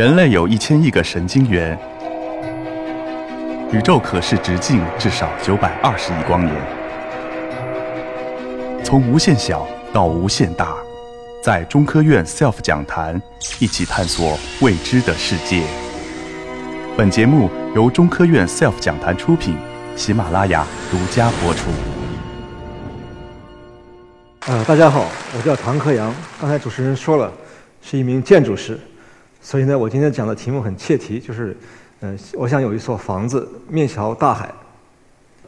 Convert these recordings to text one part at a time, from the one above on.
人类有一千亿个神经元，宇宙可视直径至少九百二十亿光年。从无限小到无限大，在中科院 SELF 讲坛一起探索未知的世界。本节目由中科院 SELF 讲坛出品，喜马拉雅独家播出。呃，大家好，我叫唐克阳。刚才主持人说了，是一名建筑师，所以呢，我今天讲的题目很切题，就是，嗯、我想有一所房子面朝大海。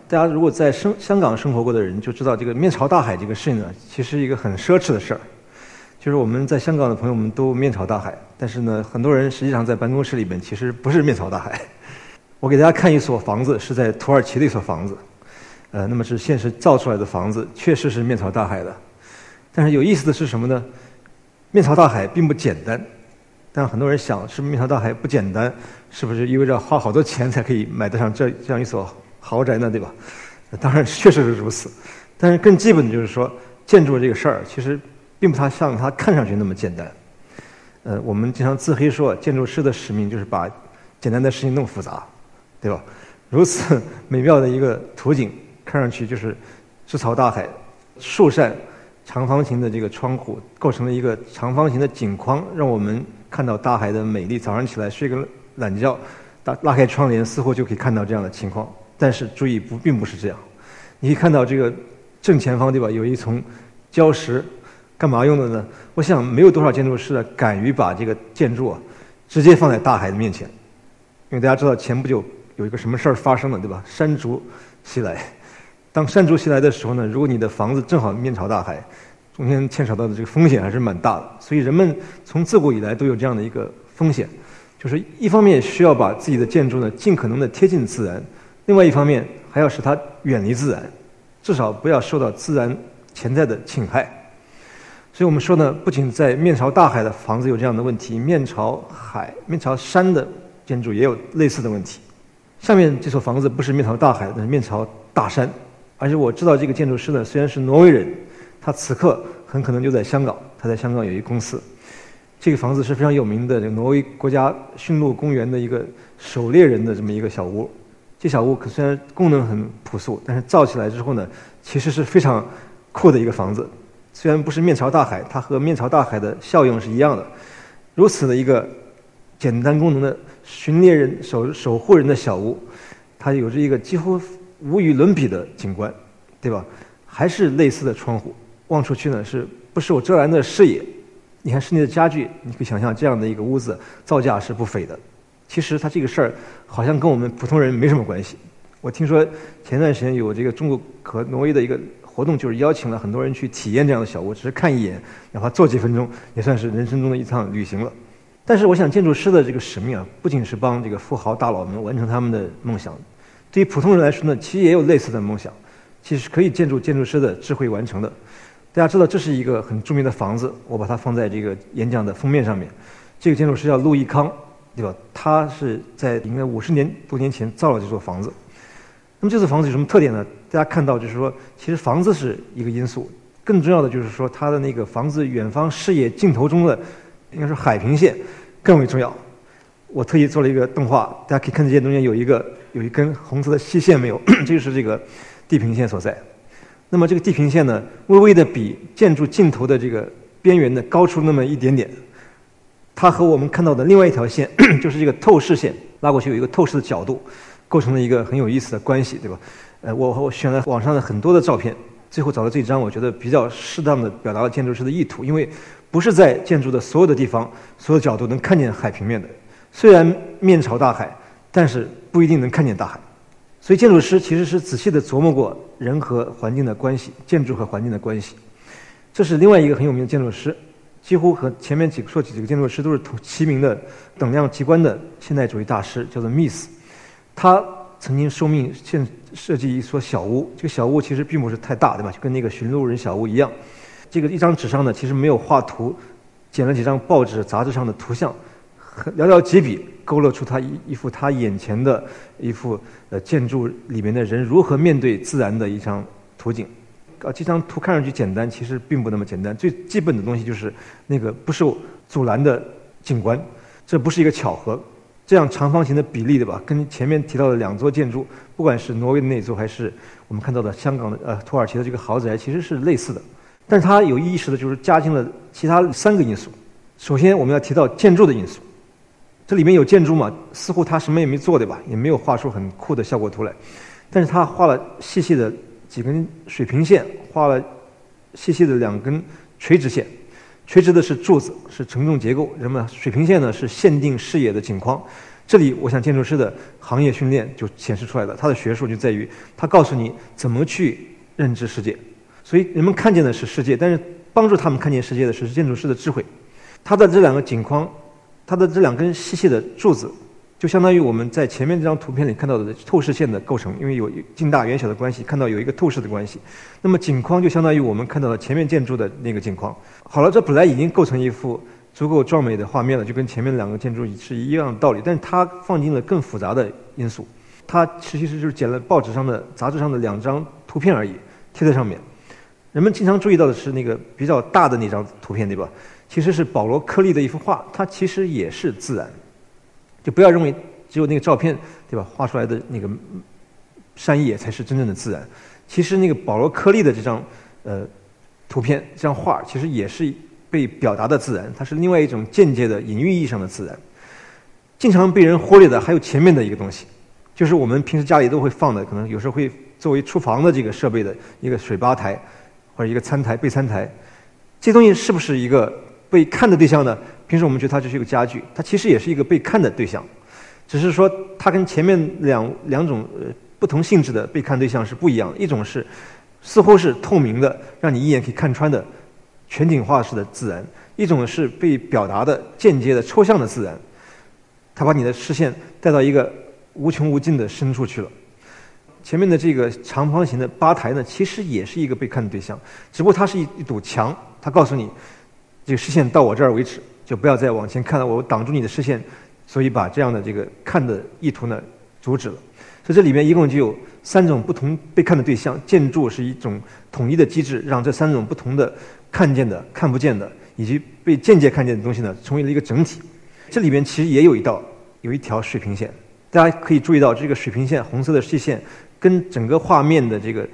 大家如果在生香港生活过的人就知道，这个面朝大海这个事情呢，其实一个很奢侈的事儿。就是我们在香港的朋友们都面朝大海，但是呢，很多人实际上在办公室里面其实不是面朝大海。我给大家看一所房子，是在土耳其的一所房子。呃，那么是现实造出来的房子，确实是面朝大海的。但是有意思的是什么呢？面朝大海并不简单。但很多人想，是不是面朝大海不简单？是不是意味着花好多钱才可以买得上这这样一所豪宅呢？对吧？当然确实是如此。但是更基本的就是说，建筑这个事儿其实并不它像它看上去那么简单。呃，我们经常自黑说，建筑师的使命就是把简单的事情弄复杂，对吧？如此美妙的一个图景，看上去就是支朝大海，数扇长方形的这个窗户构成了一个长方形的景框，让我们看到大海的美丽。早上起来睡个懒觉，打拉开窗帘，似乎就可以看到这样的情况。但是注意，不并不是这样。你可以看到这个正前方，对吧？有一层礁石，干嘛用的呢？我想没有多少建筑师呢敢于把这个建筑啊直接放在大海的面前，因为大家知道前不久有一个什么事儿发生了，对吧？山竹袭来。当山竹袭来的时候呢，如果你的房子正好面朝大海，中间牵扯到的这个风险还是蛮大的。所以人们从自古以来都有这样的一个风险，就是一方面需要把自己的建筑呢尽可能的贴近自然，另外一方面还要使它远离自然，至少不要受到自然潜在的侵害。所以我们说呢，不仅在面朝大海的房子有这样的问题，面朝海、面朝山的建筑也有类似的问题。下面这所房子不是面朝大海，但是面朝大山。而且我知道这个建筑师呢，虽然是挪威人，他此刻很可能就在香港。他在香港有一公司。这个房子是非常有名的，这挪威国家驯鹿公园的一个狩猎人的这么一个小屋。这小屋可虽然功能很朴素，但是造起来之后呢，其实是非常酷的一个房子。虽然不是面朝大海，它和面朝大海的效用是一样的。如此的一个简单功能的巡猎人守守护人的小屋，它有着一个几乎无与伦比的景观，对吧？还是类似的窗户，望出去呢是不受遮拦的视野。你看室内的家具，你可以想象这样的一个屋子造价是不菲的。其实它这个事儿好像跟我们普通人没什么关系。我听说前段时间有这个中国和挪威的一个活动，就是邀请了很多人去体验这样的小屋，只是看一眼，哪怕坐几分钟，也算是人生中的一趟旅行了。但是我想，建筑师的这个使命啊，不仅是帮这个富豪大佬们完成他们的梦想，对于普通人来说呢，其实也有类似的梦想，其实可以建筑建筑师的智慧完成的。大家知道，这是一个很著名的房子，我把它放在这个演讲的封面上面。这个建筑师叫陆毅康，对吧？他是在应该五十年多年前造了这座房子。那么这座房子有什么特点呢？大家看到就是说，其实房子是一个因素，更重要的就是说，它的那个房子远方视野镜头中的，应该是海平线更为重要。我特意做了一个动画，大家可以看见中间有一个有一根红色的细线没有？这就是这个地平线所在。那么这个地平线呢，微微的比建筑尽头的这个边缘呢高出那么一点点。它和我们看到的另外一条线，就是这个透视线拉过去有一个透视的角度，构成了一个很有意思的关系，对吧？呃，我我选了网上的很多的照片，最后找到这张，我觉得比较适当的表达了建筑师的意图，因为不是在建筑的所有的地方、所有角度能看见海平面的。虽然面朝大海，但是不一定能看见大海。所以建筑师其实是仔细的琢磨过人和环境的关系，建筑和环境的关系。这是另外一个很有名的建筑师，几乎和前面几个说起几个建筑师都是同齐名的等量极观的现代主义大师，叫做密斯。他曾经受命建设计一所小屋，这个小屋其实并不是太大，对吧？就跟那个寻路人小屋一样。这个一张纸上呢，其实没有画图，剪了几张报纸、杂志上的图像，寥寥几笔勾勒出他一一幅他眼前的一幅呃建筑里面的人如何面对自然的一张图景。啊，这张图看上去简单，其实并不那么简单。最基本的东西就是那个不受阻拦的景观。这不是一个巧合。这样长方形的比例，对吧？跟前面提到的两座建筑，不管是挪威的那座，还是我们看到的香港的呃土耳其的这个豪宅，其实是类似的。但是它有意识的就是加进了其他三个因素。首先，我们要提到建筑的因素。这里面有建筑嘛？似乎他什么也没做，对吧？也没有画出很酷的效果图来。但是他画了细细的几根水平线，画了细细的两根垂直线。垂直的是柱子，是承重结构；人们水平线呢是限定视野的景框。这里，我想建筑师的行业训练就显示出来了。他的学术就在于，他告诉你怎么去认知世界。所以，人们看见的是世界，但是帮助他们看见世界的是建筑师的智慧。他的这两个景框。它的这两根细细的柱子，就相当于我们在前面这张图片里看到的透视线的构成，因为有近大远小的关系，看到有一个透视的关系。那么景框就相当于我们看到的前面建筑的那个景框。好了，这本来已经构成一幅足够壮美的画面了，就跟前面两个建筑是一样的道理。但是它放进了更复杂的因素，它其实就是捡了报纸上的、杂志上的两张图片而已，贴在上面。人们经常注意到的是那个比较大的那张图片，对吧？其实是保罗·柯利的一幅画，它其实也是自然，就不要认为只有那个照片，对吧？画出来的那个山野才是真正的自然。其实那个保罗·柯利的这张呃图片，这张画其实也是被表达的自然，它是另外一种间接的隐喻意义上的自然。经常被人忽略的还有前面的一个东西，就是我们平时家里都会放的，可能有时候会作为厨房的这个设备的一个水吧台或者一个餐台备餐台，这东西是不是一个？被看的对象呢？平时我们觉得它就是一个家具，它其实也是一个被看的对象，只是说它跟前面两两种呃不同性质的被看对象是不一样的。一种是似乎是透明的，让你一眼可以看穿的全景画式的自然；一种是被表达的间接的抽象的自然。它把你的视线带到一个无穷无尽的深处去了。前面的这个长方形的吧台呢，其实也是一个被看的对象，只不过它是一一堵墙，它告诉你。这个视线到我这儿为止，就不要再往前看了。我挡住你的视线，所以把这样的这个看的意图呢阻止了。所以这里面一共就有三种不同被看的对象。建筑是一种统一的机制，让这三种不同的看见的、看不见的以及被间接看见的东西呢成为了一个整体。这里面其实也有一道有一条水平线，大家可以注意到这个水平线红色的细线跟整个画面的这个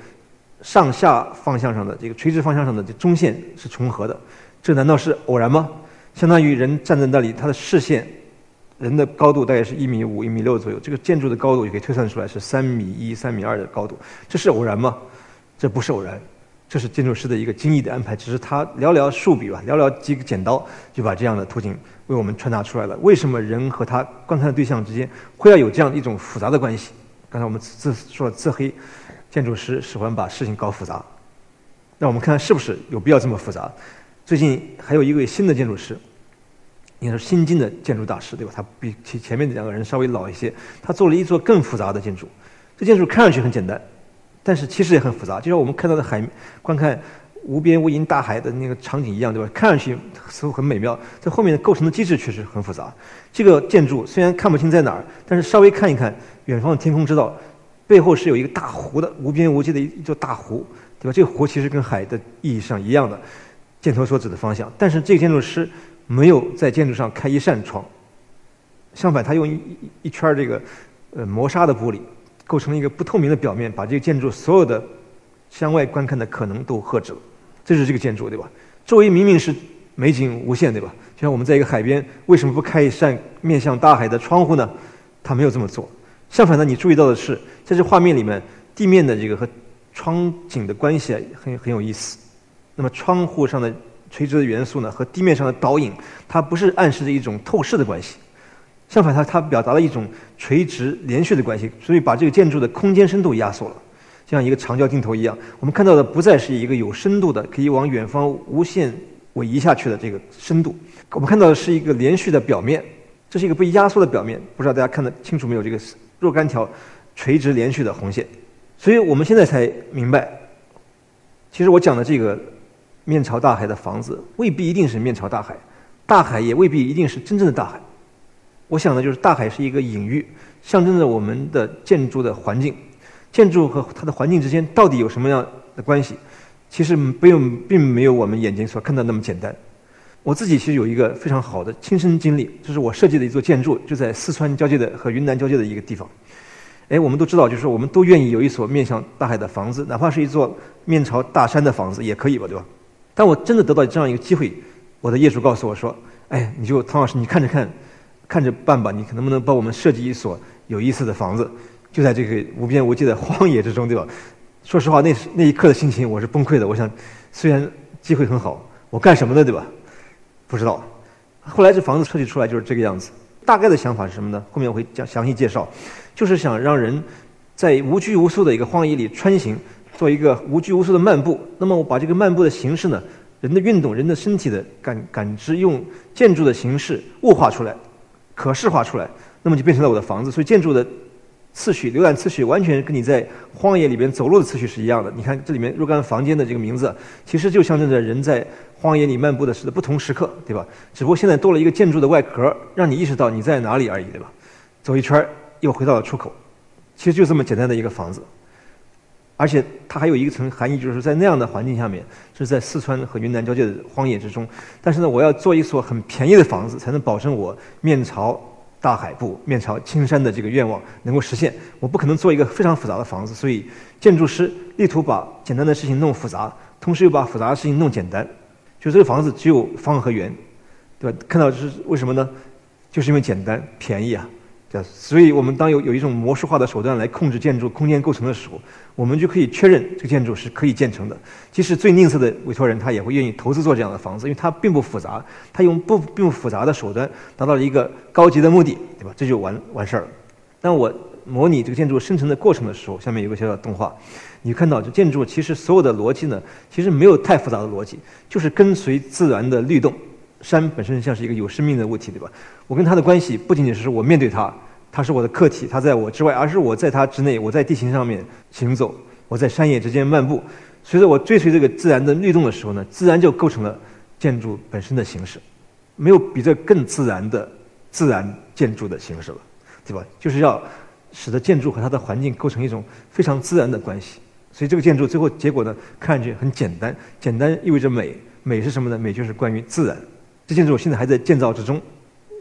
上下方向上的这个垂直方向上的这中线是重合的。这难道是偶然吗？相当于人站在那里，他的视线，人的高度大概是一米五、一米六左右。这个建筑的高度也可以推算出来是三米一、三米二的高度。这是偶然吗？这不是偶然，这是建筑师的一个精益的安排。只是他寥寥数笔吧，寥寥几个剪刀，就把这样的图景为我们传达出来了。为什么人和他观看的对象之间会要有这样一种复杂的关系？刚才我们自说自黑，建筑师喜欢把事情搞复杂。那我们看看是不是有必要这么复杂？最近还有一位新的建筑师，应该是新晋的建筑大师，对吧？他比其前面的两个人稍微老一些。他做了一座更复杂的建筑。这建筑看上去很简单，但是其实也很复杂。就像我们看到的海，观看无边无垠大海的那个场景一样，对吧？看上去似乎很美妙，在后面的构成的机制确实很复杂。这个建筑虽然看不清在哪儿，但是稍微看一看远方的天空，知道背后是有一个大湖的，无边无际的一座大湖，对吧？这个湖其实跟海的意义上一样的。箭头所指的方向，但是这个建筑师没有在建筑上开一扇窗，相反，他用一一圈这个呃磨砂的玻璃，构成了一个不透明的表面，把这个建筑所有的向外观看的可能都遏制了。这是这个建筑，对吧？周围明明是美景无限，对吧？就像我们在一个海边，为什么不开一扇面向大海的窗户呢？他没有这么做。相反呢，你注意到的是，在这画面里面，地面的这个和窗景的关系很很有意思。那么窗户上的垂直的元素呢，和地面上的倒影，它不是暗示着一种透视的关系，相反，它它表达了一种垂直连续的关系，所以把这个建筑的空间深度压缩了，像一个长焦镜头一样，我们看到的不再是一个有深度的，可以往远方无限尾移下去的这个深度，我们看到的是一个连续的表面，这是一个被压缩的表面，不知道大家看得清楚没有？这个若干条垂直连续的红线，所以我们现在才明白，其实我讲的这个。面朝大海的房子未必一定是面朝大海，大海也未必一定是真正的大海。我想的就是大海是一个隐喻，象征着我们的建筑的环境。建筑和它的环境之间到底有什么样的关系？其实并并没有我们眼睛所看到那么简单。我自己其实有一个非常好的亲身经历，就是我设计的一座建筑，就在四川交界的和云南交界的一个地方。哎，我们都知道，就是我们都愿意有一所面向大海的房子，哪怕是一座面朝大山的房子也可以吧，对吧？但我真的得到这样一个机会，我的业主告诉我说：“哎，你就唐老师，你看着看，看着办吧，你能不能帮我们设计一所有意思的房子？就在这个无边无际的荒野之中，对吧？”说实话，那那一刻的心情我是崩溃的。我想，虽然机会很好，我干什么呢，对吧？不知道，后来这房子设计出来就是这个样子。大概的想法是什么呢？后面我会讲详细介绍。就是想让人在无拘无束的一个荒野里穿行，做一个无拘无束的漫步。那么我把这个漫步的形式呢，人的运动、人的身体的感感知，用建筑的形式物化出来、可视化出来，那么就变成了我的房子。所以建筑的。次序浏览次序完全跟你在荒野里边走路的次序是一样的。你看这里面若干房间的这个名字，其实就象征着人在荒野里漫步的时的不同时刻，对吧？只不过现在多了一个建筑的外壳，让你意识到你在哪里而已，对吧？走一圈又回到了出口，其实就这么简单的一个房子。而且它还有一个层含义，就是在那样的环境下面，是在四川和云南交界的荒野之中。但是呢，我要做一所很便宜的房子，才能保证我面朝。大海部面朝青山的这个愿望能够实现，我不可能做一个非常复杂的房子，所以建筑师力图把简单的事情弄复杂，同时又把复杂的事情弄简单。就这个房子只有方和圆，对吧？看到这是为什么呢？就是因为简单便宜啊。对，所以我们当有有一种魔术化的手段来控制建筑空间构成的时候，我们就可以确认这个建筑是可以建成的。即使最吝啬的委托人，他也会愿意投资做这样的房子，因为它并不复杂，他用不并不复杂的手段达到了一个高级的目的，对吧？这就完完事儿了。当我模拟这个建筑生成的过程的时候，下面有个小小动画，你看到这建筑其实所有的逻辑呢，其实没有太复杂的逻辑，就是跟随自然的律动。山本身像是一个有生命的物体，对吧？我跟它的关系不仅仅是我面对它，它是我的客体，它在我之外，而是我在它之内。我在地形上面行走，我在山野之间漫步。随着我追随这个自然的律动的时候呢，自然就构成了建筑本身的形式。没有比这更自然的自然建筑的形式了，对吧？就是要使得建筑和它的环境构成一种非常自然的关系。所以这个建筑最后结果呢，看上去很简单，简单意味着美。美是什么呢？美就是关于自然。这建筑现在还在建造之中。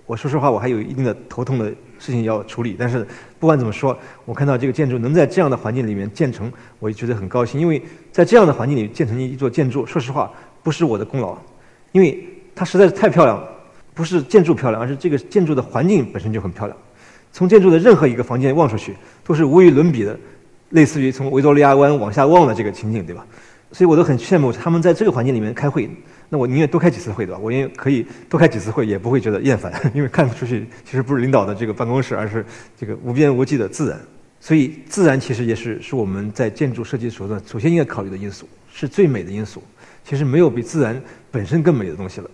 我说实话，我还有一定的头痛的事情要处理。但是不管怎么说，我看到这个建筑能在这样的环境里面建成，我也觉得很高兴。因为在这样的环境里建成一座建筑，说实话不是我的功劳，因为它实在是太漂亮了。不是建筑漂亮，而是这个建筑的环境本身就很漂亮。从建筑的任何一个房间望出去，都是无与伦比的，类似于从维多利亚湾往下望的这个情景，对吧？所以我都很羡慕他们在这个环境里面开会。那我宁愿多开几次会，对吧？我也可以多开几次会，也不会觉得厌烦，因为看不出去，其实不是领导的这个办公室，而是这个无边无际的自然。所以，自然其实也是是我们在建筑设计时首先应该考虑的因素，是最美的因素。其实没有比自然本身更美的东西了。